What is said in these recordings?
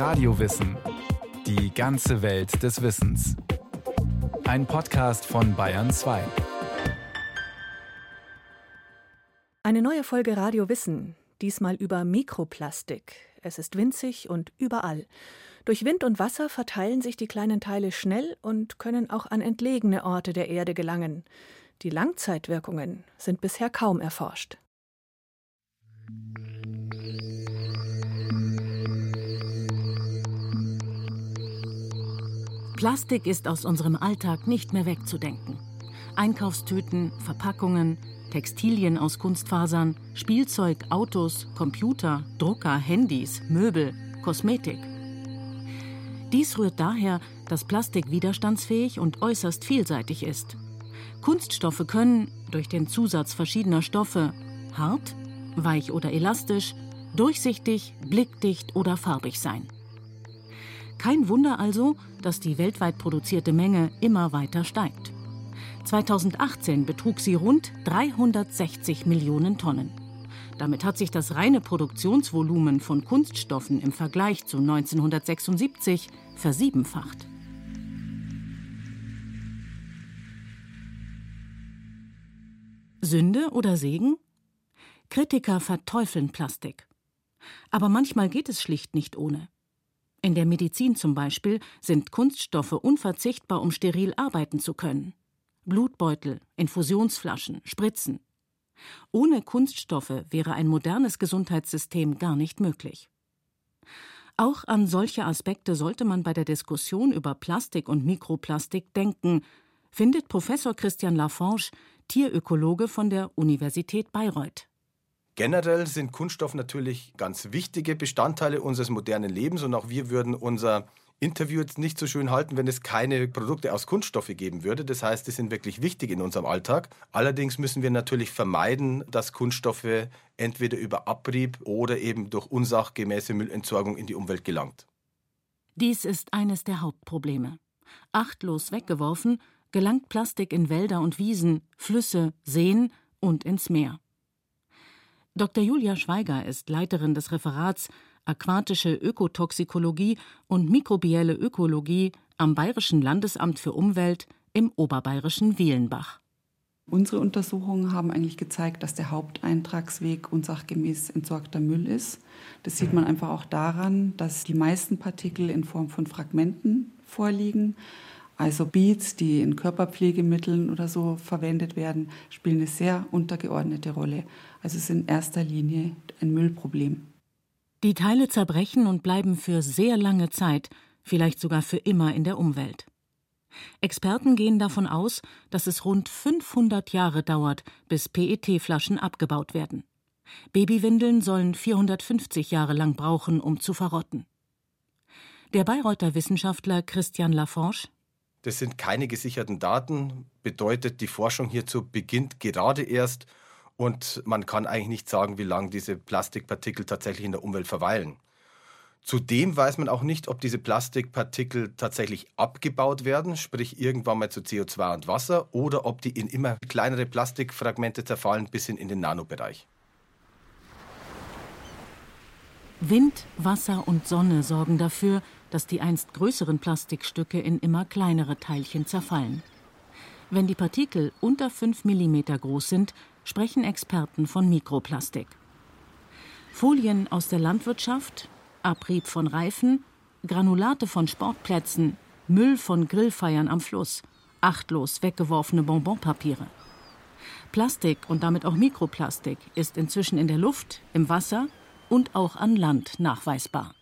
Radiowissen. Die ganze Welt des Wissens. Ein Podcast von Bayern 2. Eine neue Folge Radio Wissen, diesmal über Mikroplastik. Es ist winzig und überall. Durch Wind und Wasser verteilen sich die kleinen Teile schnell und können auch an entlegene Orte der Erde gelangen. Die Langzeitwirkungen sind bisher kaum erforscht. Plastik ist aus unserem Alltag nicht mehr wegzudenken. Einkaufstüten, Verpackungen, Textilien aus Kunstfasern, Spielzeug, Autos, Computer, Drucker, Handys, Möbel, Kosmetik. Dies rührt daher, dass Plastik widerstandsfähig und äußerst vielseitig ist. Kunststoffe können durch den Zusatz verschiedener Stoffe hart, weich oder elastisch, durchsichtig, blickdicht oder farbig sein. Kein Wunder also, dass die weltweit produzierte Menge immer weiter steigt. 2018 betrug sie rund 360 Millionen Tonnen. Damit hat sich das reine Produktionsvolumen von Kunststoffen im Vergleich zu 1976 versiebenfacht. Sünde oder Segen? Kritiker verteufeln Plastik. Aber manchmal geht es schlicht nicht ohne. In der Medizin zum Beispiel sind Kunststoffe unverzichtbar, um steril arbeiten zu können. Blutbeutel, Infusionsflaschen, Spritzen. Ohne Kunststoffe wäre ein modernes Gesundheitssystem gar nicht möglich. Auch an solche Aspekte sollte man bei der Diskussion über Plastik und Mikroplastik denken, findet Professor Christian Laforge, Tierökologe von der Universität Bayreuth. Generell sind Kunststoffe natürlich ganz wichtige Bestandteile unseres modernen Lebens und auch wir würden unser Interview jetzt nicht so schön halten, wenn es keine Produkte aus Kunststoffe geben würde. Das heißt, die sind wirklich wichtig in unserem Alltag. Allerdings müssen wir natürlich vermeiden, dass Kunststoffe entweder über Abrieb oder eben durch unsachgemäße Müllentsorgung in die Umwelt gelangt. Dies ist eines der Hauptprobleme. Achtlos weggeworfen, gelangt Plastik in Wälder und Wiesen, Flüsse, Seen und ins Meer. Dr. Julia Schweiger ist Leiterin des Referats Aquatische Ökotoxikologie und mikrobielle Ökologie am Bayerischen Landesamt für Umwelt im oberbayerischen Wielenbach. Unsere Untersuchungen haben eigentlich gezeigt, dass der Haupteintragsweg unsachgemäß entsorgter Müll ist. Das sieht man einfach auch daran, dass die meisten Partikel in Form von Fragmenten vorliegen. Also Beads, die in Körperpflegemitteln oder so verwendet werden, spielen eine sehr untergeordnete Rolle. Also es ist in erster Linie ein Müllproblem. Die Teile zerbrechen und bleiben für sehr lange Zeit, vielleicht sogar für immer in der Umwelt. Experten gehen davon aus, dass es rund 500 Jahre dauert, bis PET-Flaschen abgebaut werden. Babywindeln sollen 450 Jahre lang brauchen, um zu verrotten. Der Bayreuther Wissenschaftler Christian Laforge das sind keine gesicherten Daten, bedeutet, die Forschung hierzu beginnt gerade erst und man kann eigentlich nicht sagen, wie lange diese Plastikpartikel tatsächlich in der Umwelt verweilen. Zudem weiß man auch nicht, ob diese Plastikpartikel tatsächlich abgebaut werden, sprich irgendwann mal zu CO2 und Wasser, oder ob die in immer kleinere Plastikfragmente zerfallen bis hin in den Nanobereich. Wind, Wasser und Sonne sorgen dafür, dass die einst größeren Plastikstücke in immer kleinere Teilchen zerfallen. Wenn die Partikel unter 5 mm groß sind, sprechen Experten von Mikroplastik. Folien aus der Landwirtschaft, Abrieb von Reifen, Granulate von Sportplätzen, Müll von Grillfeiern am Fluss, achtlos weggeworfene Bonbonpapiere. Plastik und damit auch Mikroplastik ist inzwischen in der Luft, im Wasser und auch an Land nachweisbar.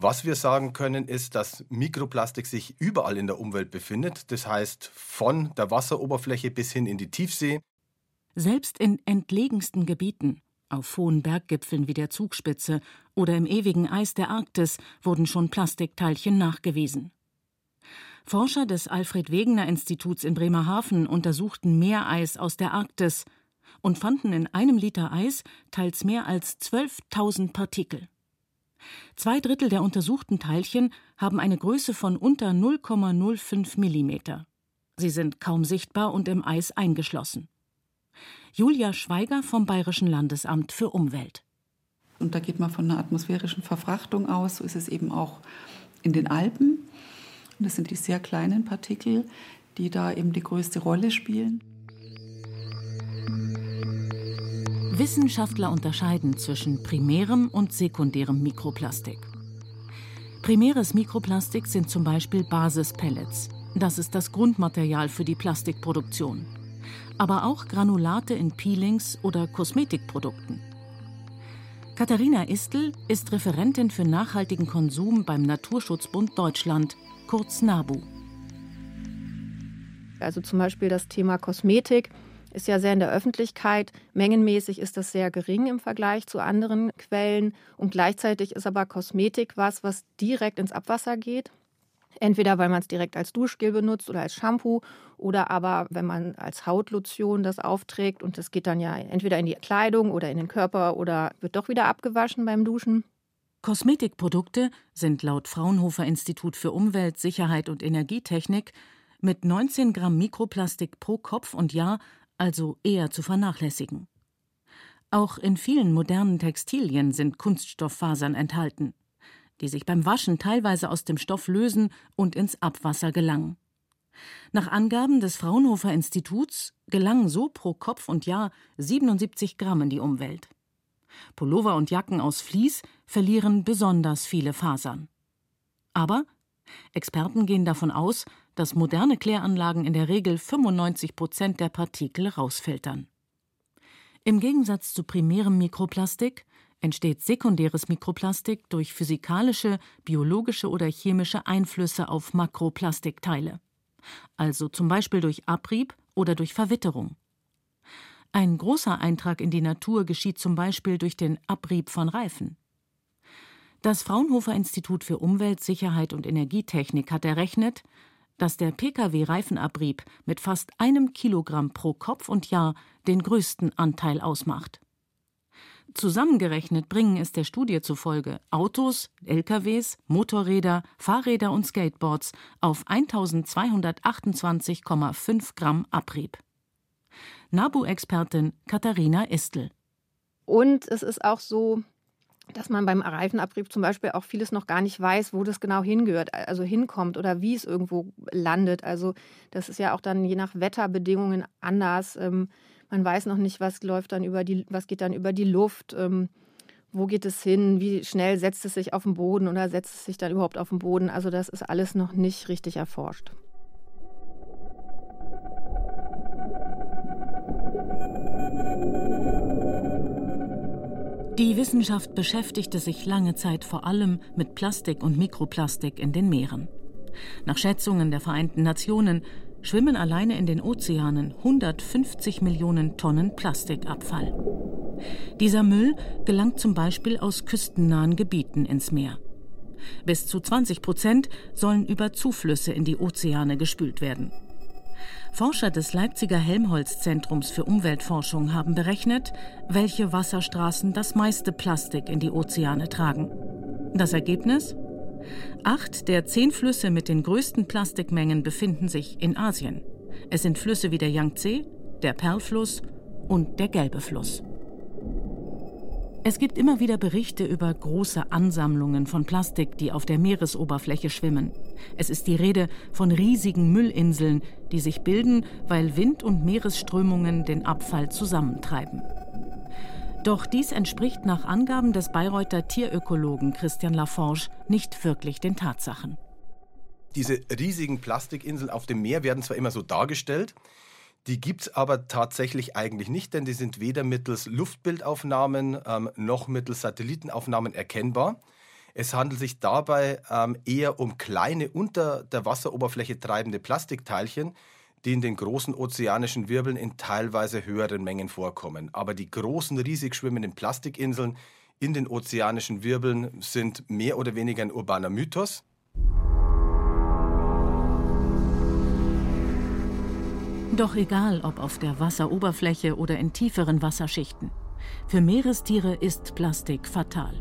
Was wir sagen können, ist, dass Mikroplastik sich überall in der Umwelt befindet. Das heißt, von der Wasseroberfläche bis hin in die Tiefsee. Selbst in entlegensten Gebieten, auf hohen Berggipfeln wie der Zugspitze oder im ewigen Eis der Arktis, wurden schon Plastikteilchen nachgewiesen. Forscher des Alfred Wegener Instituts in Bremerhaven untersuchten Meereis aus der Arktis und fanden in einem Liter Eis teils mehr als 12.000 Partikel. Zwei Drittel der untersuchten Teilchen haben eine Größe von unter 0,05 mm. Sie sind kaum sichtbar und im Eis eingeschlossen. Julia Schweiger vom Bayerischen Landesamt für Umwelt. Und da geht man von einer atmosphärischen Verfrachtung aus. So ist es eben auch in den Alpen. Und das sind die sehr kleinen Partikel, die da eben die größte Rolle spielen. Wissenschaftler unterscheiden zwischen primärem und sekundärem Mikroplastik. Primäres Mikroplastik sind zum Beispiel Basispellets. Das ist das Grundmaterial für die Plastikproduktion. Aber auch Granulate in Peelings oder Kosmetikprodukten. Katharina Istel ist Referentin für nachhaltigen Konsum beim Naturschutzbund Deutschland, kurz NABU. Also zum Beispiel das Thema Kosmetik ist ja sehr in der Öffentlichkeit. Mengenmäßig ist das sehr gering im Vergleich zu anderen Quellen. Und gleichzeitig ist aber Kosmetik was, was direkt ins Abwasser geht. Entweder weil man es direkt als Duschgel benutzt oder als Shampoo oder aber wenn man als Hautlotion das aufträgt und das geht dann ja entweder in die Kleidung oder in den Körper oder wird doch wieder abgewaschen beim Duschen. Kosmetikprodukte sind laut Fraunhofer Institut für Umwelt, Sicherheit und Energietechnik mit 19 Gramm Mikroplastik pro Kopf und Jahr also eher zu vernachlässigen. Auch in vielen modernen Textilien sind Kunststofffasern enthalten, die sich beim Waschen teilweise aus dem Stoff lösen und ins Abwasser gelangen. Nach Angaben des Fraunhofer Instituts gelangen so pro Kopf und Jahr 77 Gramm in die Umwelt. Pullover und Jacken aus Vlies verlieren besonders viele Fasern. Aber Experten gehen davon aus, dass moderne Kläranlagen in der Regel 95 Prozent der Partikel rausfiltern. Im Gegensatz zu primärem Mikroplastik entsteht sekundäres Mikroplastik durch physikalische, biologische oder chemische Einflüsse auf Makroplastikteile, also zum Beispiel durch Abrieb oder durch Verwitterung. Ein großer Eintrag in die Natur geschieht zum Beispiel durch den Abrieb von Reifen. Das Fraunhofer Institut für Umwelt, Sicherheit und Energietechnik hat errechnet, dass der Pkw-Reifenabrieb mit fast einem Kilogramm pro Kopf und Jahr den größten Anteil ausmacht. Zusammengerechnet bringen es der Studie zufolge Autos, LKWs, Motorräder, Fahrräder und Skateboards auf 1228,5 Gramm Abrieb. NABU-Expertin Katharina Istel. Und es ist auch so, dass man beim Reifenabrieb zum Beispiel auch vieles noch gar nicht weiß, wo das genau hingehört, also hinkommt oder wie es irgendwo landet. Also das ist ja auch dann je nach Wetterbedingungen anders. Ähm, man weiß noch nicht, was läuft dann über die, was geht dann über die Luft. Ähm, wo geht es hin? Wie schnell setzt es sich auf den Boden oder setzt es sich dann überhaupt auf den Boden? Also das ist alles noch nicht richtig erforscht. Die Wissenschaft beschäftigte sich lange Zeit vor allem mit Plastik und Mikroplastik in den Meeren. Nach Schätzungen der Vereinten Nationen schwimmen alleine in den Ozeanen 150 Millionen Tonnen Plastikabfall. Dieser Müll gelangt zum Beispiel aus küstennahen Gebieten ins Meer. Bis zu 20 Prozent sollen über Zuflüsse in die Ozeane gespült werden. Forscher des Leipziger Helmholtz-Zentrums für Umweltforschung haben berechnet, welche Wasserstraßen das meiste Plastik in die Ozeane tragen. Das Ergebnis? Acht der zehn Flüsse mit den größten Plastikmengen befinden sich in Asien. Es sind Flüsse wie der Yangtze, der Perlfluss und der Gelbe Fluss. Es gibt immer wieder Berichte über große Ansammlungen von Plastik, die auf der Meeresoberfläche schwimmen. Es ist die Rede von riesigen Müllinseln, die sich bilden, weil Wind und Meeresströmungen den Abfall zusammentreiben. Doch dies entspricht nach Angaben des Bayreuther Tierökologen Christian Laforge nicht wirklich den Tatsachen. Diese riesigen Plastikinseln auf dem Meer werden zwar immer so dargestellt, die gibt es aber tatsächlich eigentlich nicht, denn die sind weder mittels Luftbildaufnahmen ähm, noch mittels Satellitenaufnahmen erkennbar. Es handelt sich dabei ähm, eher um kleine unter der Wasseroberfläche treibende Plastikteilchen, die in den großen ozeanischen Wirbeln in teilweise höheren Mengen vorkommen. Aber die großen, riesig schwimmenden Plastikinseln in den ozeanischen Wirbeln sind mehr oder weniger ein urbaner Mythos. Doch egal, ob auf der Wasseroberfläche oder in tieferen Wasserschichten. Für Meerestiere ist Plastik fatal.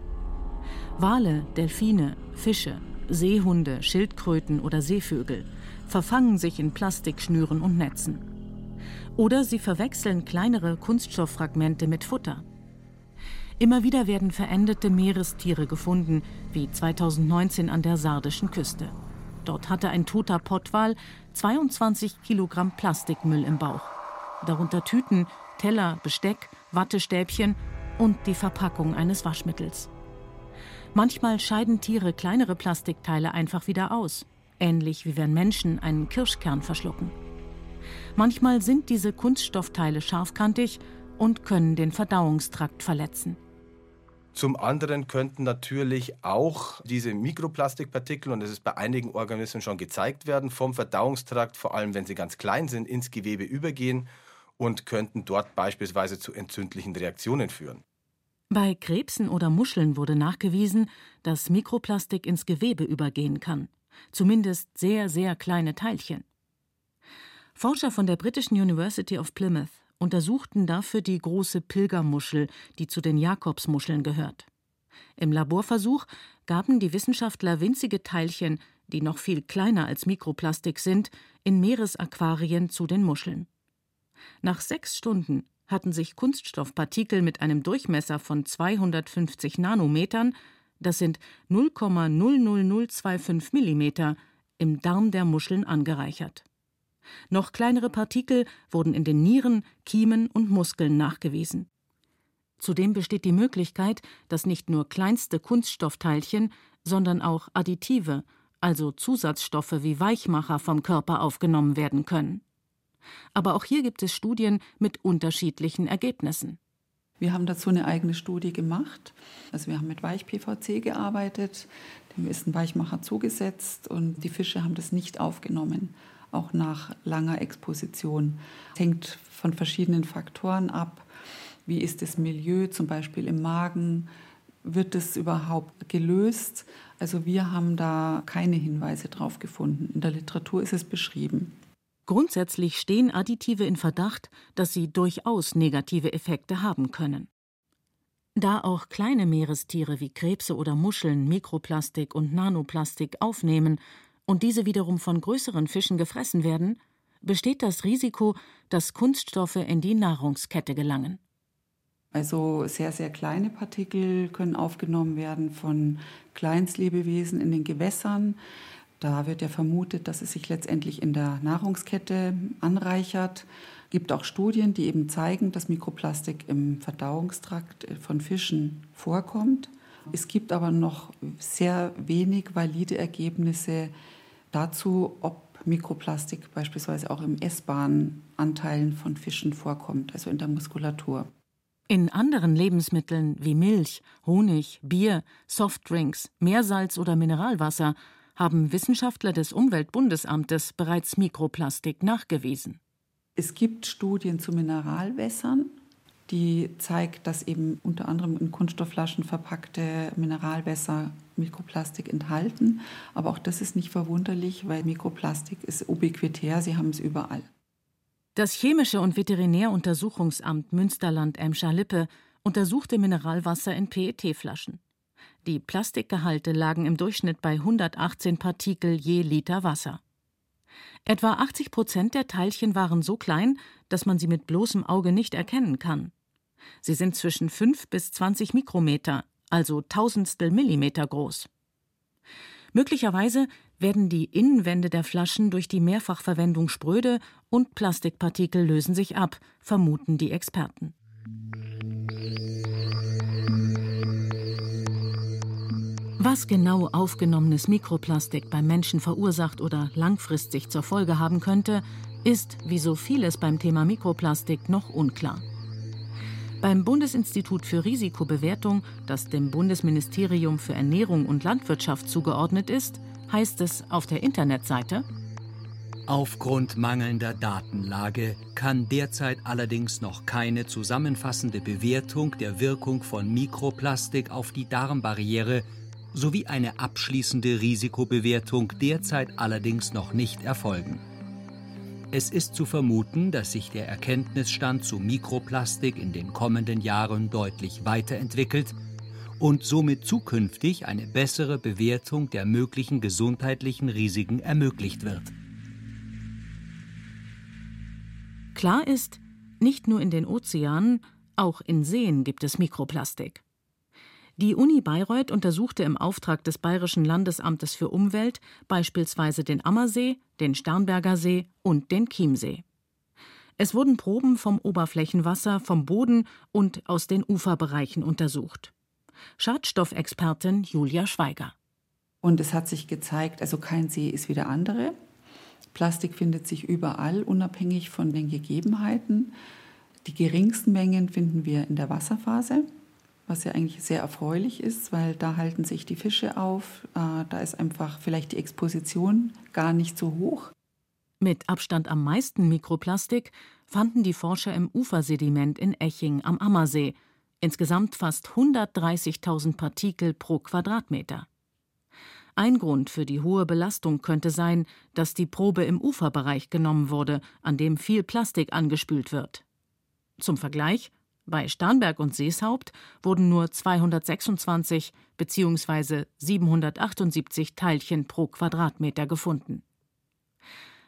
Wale, Delfine, Fische, Seehunde, Schildkröten oder Seevögel verfangen sich in Plastikschnüren und Netzen. Oder sie verwechseln kleinere Kunststofffragmente mit Futter. Immer wieder werden verendete Meerestiere gefunden, wie 2019 an der sardischen Küste. Dort hatte ein toter Pottwal 22 Kilogramm Plastikmüll im Bauch. Darunter Tüten, Teller, Besteck, Wattestäbchen und die Verpackung eines Waschmittels. Manchmal scheiden Tiere kleinere Plastikteile einfach wieder aus, ähnlich wie wenn Menschen einen Kirschkern verschlucken. Manchmal sind diese Kunststoffteile scharfkantig und können den Verdauungstrakt verletzen. Zum anderen könnten natürlich auch diese Mikroplastikpartikel, und das ist bei einigen Organismen schon gezeigt werden, vom Verdauungstrakt, vor allem wenn sie ganz klein sind, ins Gewebe übergehen und könnten dort beispielsweise zu entzündlichen Reaktionen führen. Bei Krebsen oder Muscheln wurde nachgewiesen, dass Mikroplastik ins Gewebe übergehen kann, zumindest sehr, sehr kleine Teilchen. Forscher von der britischen University of Plymouth untersuchten dafür die große Pilgermuschel, die zu den Jakobsmuscheln gehört. Im Laborversuch gaben die Wissenschaftler winzige Teilchen, die noch viel kleiner als Mikroplastik sind, in Meeresaquarien zu den Muscheln. Nach sechs Stunden hatten sich Kunststoffpartikel mit einem Durchmesser von 250 Nanometern, das sind 0,00025 Millimeter, im Darm der Muscheln angereichert. Noch kleinere Partikel wurden in den Nieren, Kiemen und Muskeln nachgewiesen. Zudem besteht die Möglichkeit, dass nicht nur kleinste Kunststoffteilchen, sondern auch Additive, also Zusatzstoffe wie Weichmacher vom Körper aufgenommen werden können. Aber auch hier gibt es Studien mit unterschiedlichen Ergebnissen. Wir haben dazu eine eigene Studie gemacht. Also wir haben mit Weich-PVC gearbeitet, dem ist ein Weichmacher zugesetzt und die Fische haben das nicht aufgenommen auch nach langer Exposition. Es hängt von verschiedenen Faktoren ab. Wie ist das Milieu, zum Beispiel im Magen? Wird es überhaupt gelöst? Also wir haben da keine Hinweise drauf gefunden. In der Literatur ist es beschrieben. Grundsätzlich stehen Additive in Verdacht, dass sie durchaus negative Effekte haben können. Da auch kleine Meerestiere wie Krebse oder Muscheln Mikroplastik und Nanoplastik aufnehmen und diese wiederum von größeren Fischen gefressen werden, besteht das Risiko, dass Kunststoffe in die Nahrungskette gelangen. Also sehr, sehr kleine Partikel können aufgenommen werden von Kleinstlebewesen in den Gewässern. Da wird ja vermutet, dass es sich letztendlich in der Nahrungskette anreichert. Es gibt auch Studien, die eben zeigen, dass Mikroplastik im Verdauungstrakt von Fischen vorkommt. Es gibt aber noch sehr wenig valide Ergebnisse dazu, ob Mikroplastik beispielsweise auch im essbaren Anteilen von Fischen vorkommt, also in der Muskulatur. In anderen Lebensmitteln wie Milch, Honig, Bier, Softdrinks, Meersalz oder Mineralwasser haben Wissenschaftler des Umweltbundesamtes bereits Mikroplastik nachgewiesen. Es gibt Studien zu Mineralwässern, die zeigt, dass eben unter anderem in Kunststoffflaschen verpackte Mineralwässer Mikroplastik enthalten. Aber auch das ist nicht verwunderlich, weil Mikroplastik ist ubiquitär, sie haben es überall. Das Chemische und Veterinäruntersuchungsamt Münsterland-Emscher-Lippe untersuchte Mineralwasser in PET-Flaschen. Die Plastikgehalte lagen im Durchschnitt bei 118 Partikel je Liter Wasser. Etwa 80 Prozent der Teilchen waren so klein, dass man sie mit bloßem Auge nicht erkennen kann. Sie sind zwischen 5 bis 20 Mikrometer, also Tausendstel Millimeter groß. Möglicherweise werden die Innenwände der Flaschen durch die Mehrfachverwendung spröde und Plastikpartikel lösen sich ab, vermuten die Experten. Was genau aufgenommenes Mikroplastik beim Menschen verursacht oder langfristig zur Folge haben könnte, ist, wie so vieles beim Thema Mikroplastik, noch unklar. Beim Bundesinstitut für Risikobewertung, das dem Bundesministerium für Ernährung und Landwirtschaft zugeordnet ist, heißt es auf der Internetseite Aufgrund mangelnder Datenlage kann derzeit allerdings noch keine zusammenfassende Bewertung der Wirkung von Mikroplastik auf die Darmbarriere sowie eine abschließende Risikobewertung derzeit allerdings noch nicht erfolgen. Es ist zu vermuten, dass sich der Erkenntnisstand zu Mikroplastik in den kommenden Jahren deutlich weiterentwickelt und somit zukünftig eine bessere Bewertung der möglichen gesundheitlichen Risiken ermöglicht wird. Klar ist, nicht nur in den Ozeanen, auch in Seen gibt es Mikroplastik. Die Uni Bayreuth untersuchte im Auftrag des Bayerischen Landesamtes für Umwelt beispielsweise den Ammersee, den Starnberger See und den Chiemsee. Es wurden Proben vom Oberflächenwasser, vom Boden und aus den Uferbereichen untersucht. Schadstoffexpertin Julia Schweiger. Und es hat sich gezeigt, also kein See ist wie der andere. Plastik findet sich überall, unabhängig von den Gegebenheiten. Die geringsten Mengen finden wir in der Wasserphase, was ja eigentlich sehr erfreulich ist, weil da halten sich die Fische auf. Äh, da ist einfach vielleicht die Exposition gar nicht so hoch. Mit Abstand am meisten Mikroplastik fanden die Forscher im Ufersediment in Eching am Ammersee. Insgesamt fast 130.000 Partikel pro Quadratmeter. Ein Grund für die hohe Belastung könnte sein, dass die Probe im Uferbereich genommen wurde, an dem viel Plastik angespült wird. Zum Vergleich: Bei Starnberg und Seeshaupt wurden nur 226 bzw. 778 Teilchen pro Quadratmeter gefunden.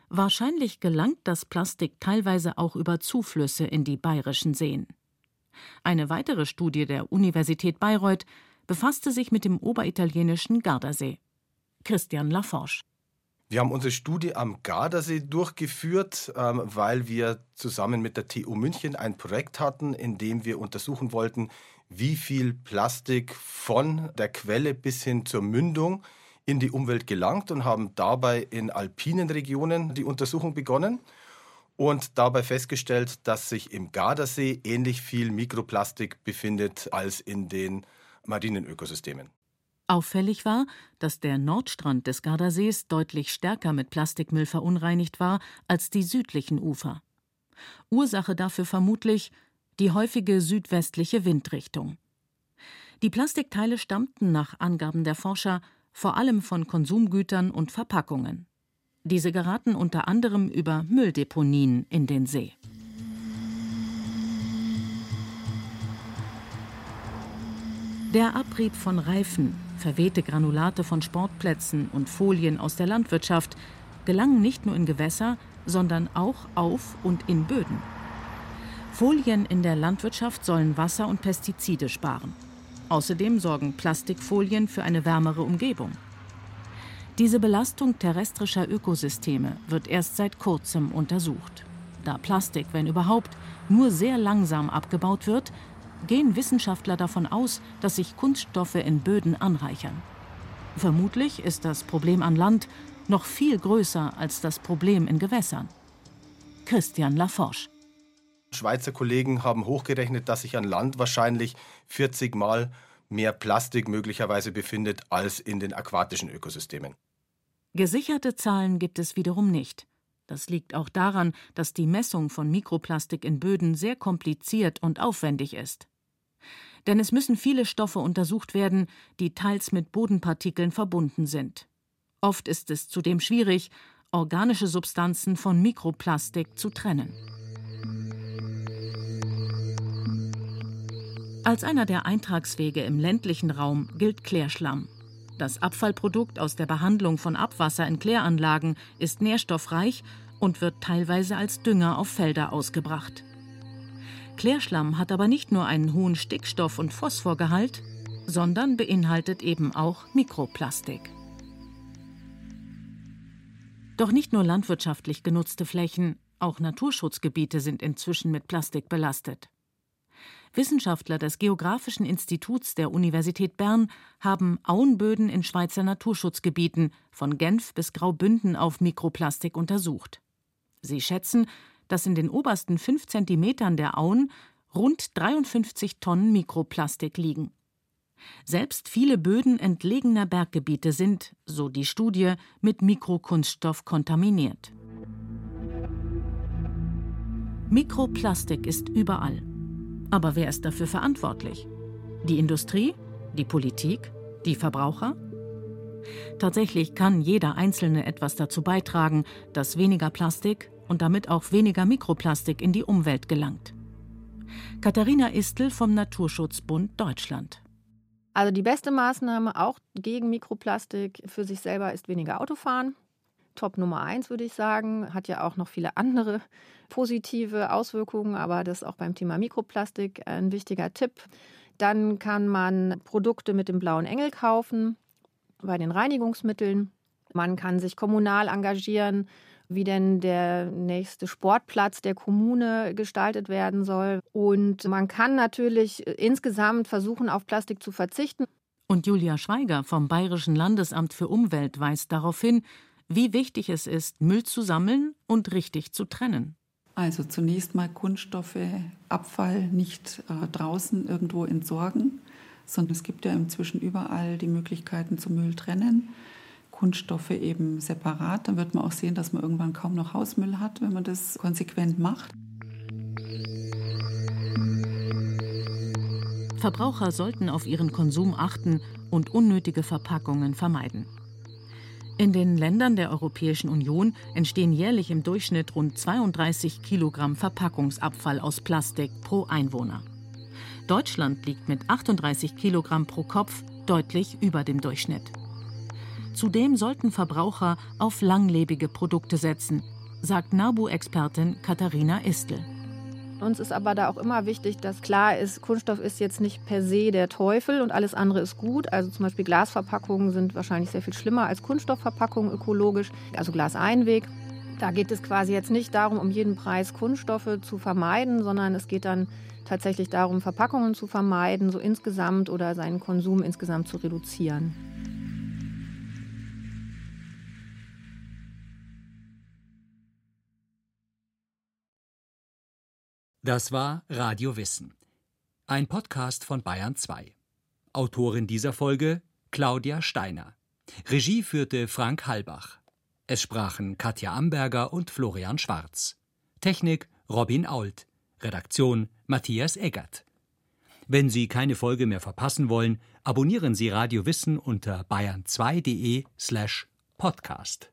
Wahrscheinlich gelangt das Plastik teilweise auch über Zuflüsse in die bayerischen Seen. Eine weitere Studie der Universität Bayreuth befasste sich mit dem oberitalienischen Gardasee. Christian Laforge. Wir haben unsere Studie am Gardasee durchgeführt, ähm, weil wir zusammen mit der TU München ein Projekt hatten, in dem wir untersuchen wollten, wie viel Plastik von der Quelle bis hin zur Mündung in die Umwelt gelangt und haben dabei in alpinen Regionen die Untersuchung begonnen und dabei festgestellt, dass sich im Gardasee ähnlich viel Mikroplastik befindet als in den marinen Ökosystemen. Auffällig war, dass der Nordstrand des Gardasees deutlich stärker mit Plastikmüll verunreinigt war als die südlichen Ufer. Ursache dafür vermutlich die häufige südwestliche Windrichtung. Die Plastikteile stammten nach Angaben der Forscher vor allem von Konsumgütern und Verpackungen. Diese geraten unter anderem über Mülldeponien in den See. Der Abrieb von Reifen, verwehte Granulate von Sportplätzen und Folien aus der Landwirtschaft gelangen nicht nur in Gewässer, sondern auch auf und in Böden. Folien in der Landwirtschaft sollen Wasser und Pestizide sparen. Außerdem sorgen Plastikfolien für eine wärmere Umgebung. Diese Belastung terrestrischer Ökosysteme wird erst seit kurzem untersucht. Da Plastik, wenn überhaupt, nur sehr langsam abgebaut wird, gehen Wissenschaftler davon aus, dass sich Kunststoffe in Böden anreichern. Vermutlich ist das Problem an Land noch viel größer als das Problem in Gewässern. Christian Laforge. Schweizer Kollegen haben hochgerechnet, dass sich an Land wahrscheinlich 40 Mal mehr Plastik möglicherweise befindet als in den aquatischen Ökosystemen. Gesicherte Zahlen gibt es wiederum nicht. Das liegt auch daran, dass die Messung von Mikroplastik in Böden sehr kompliziert und aufwendig ist. Denn es müssen viele Stoffe untersucht werden, die teils mit Bodenpartikeln verbunden sind. Oft ist es zudem schwierig, organische Substanzen von Mikroplastik zu trennen. Als einer der Eintragswege im ländlichen Raum gilt Klärschlamm. Das Abfallprodukt aus der Behandlung von Abwasser in Kläranlagen ist nährstoffreich und wird teilweise als Dünger auf Felder ausgebracht. Klärschlamm hat aber nicht nur einen hohen Stickstoff- und Phosphorgehalt, sondern beinhaltet eben auch Mikroplastik. Doch nicht nur landwirtschaftlich genutzte Flächen, auch Naturschutzgebiete sind inzwischen mit Plastik belastet. Wissenschaftler des Geographischen Instituts der Universität Bern haben Auenböden in Schweizer Naturschutzgebieten von Genf bis Graubünden auf Mikroplastik untersucht. Sie schätzen, dass in den obersten fünf Zentimetern der Auen rund 53 Tonnen Mikroplastik liegen. Selbst viele Böden entlegener Berggebiete sind, so die Studie, mit Mikrokunststoff kontaminiert. Mikroplastik ist überall. Aber wer ist dafür verantwortlich? Die Industrie? Die Politik? Die Verbraucher? Tatsächlich kann jeder Einzelne etwas dazu beitragen, dass weniger Plastik und damit auch weniger Mikroplastik in die Umwelt gelangt. Katharina Istel vom Naturschutzbund Deutschland. Also die beste Maßnahme auch gegen Mikroplastik für sich selber ist weniger Autofahren. Top Nummer eins, würde ich sagen. Hat ja auch noch viele andere positive Auswirkungen, aber das ist auch beim Thema Mikroplastik ein wichtiger Tipp. Dann kann man Produkte mit dem blauen Engel kaufen bei den Reinigungsmitteln. Man kann sich kommunal engagieren, wie denn der nächste Sportplatz der Kommune gestaltet werden soll. Und man kann natürlich insgesamt versuchen, auf Plastik zu verzichten. Und Julia Schweiger vom Bayerischen Landesamt für Umwelt weist darauf hin, wie wichtig es ist, Müll zu sammeln und richtig zu trennen. Also zunächst mal Kunststoffe, Abfall nicht äh, draußen irgendwo entsorgen, sondern es gibt ja inzwischen überall die Möglichkeiten zum Müll trennen. Kunststoffe eben separat. Dann wird man auch sehen, dass man irgendwann kaum noch Hausmüll hat, wenn man das konsequent macht. Verbraucher sollten auf ihren Konsum achten und unnötige Verpackungen vermeiden. In den Ländern der Europäischen Union entstehen jährlich im Durchschnitt rund 32 Kilogramm Verpackungsabfall aus Plastik pro Einwohner. Deutschland liegt mit 38 Kilogramm pro Kopf deutlich über dem Durchschnitt. Zudem sollten Verbraucher auf langlebige Produkte setzen, sagt NABU-Expertin Katharina Istel. Uns ist aber da auch immer wichtig, dass klar ist, Kunststoff ist jetzt nicht per se der Teufel und alles andere ist gut. Also zum Beispiel Glasverpackungen sind wahrscheinlich sehr viel schlimmer als Kunststoffverpackungen ökologisch, also Glaseinweg. Da geht es quasi jetzt nicht darum, um jeden Preis Kunststoffe zu vermeiden, sondern es geht dann tatsächlich darum, Verpackungen zu vermeiden, so insgesamt oder seinen Konsum insgesamt zu reduzieren. Das war Radio Wissen. Ein Podcast von Bayern 2. Autorin dieser Folge Claudia Steiner. Regie führte Frank Halbach. Es sprachen Katja Amberger und Florian Schwarz. Technik Robin Ault. Redaktion Matthias Eggert. Wenn Sie keine Folge mehr verpassen wollen, abonnieren Sie Radio Wissen unter bayern2.de slash podcast.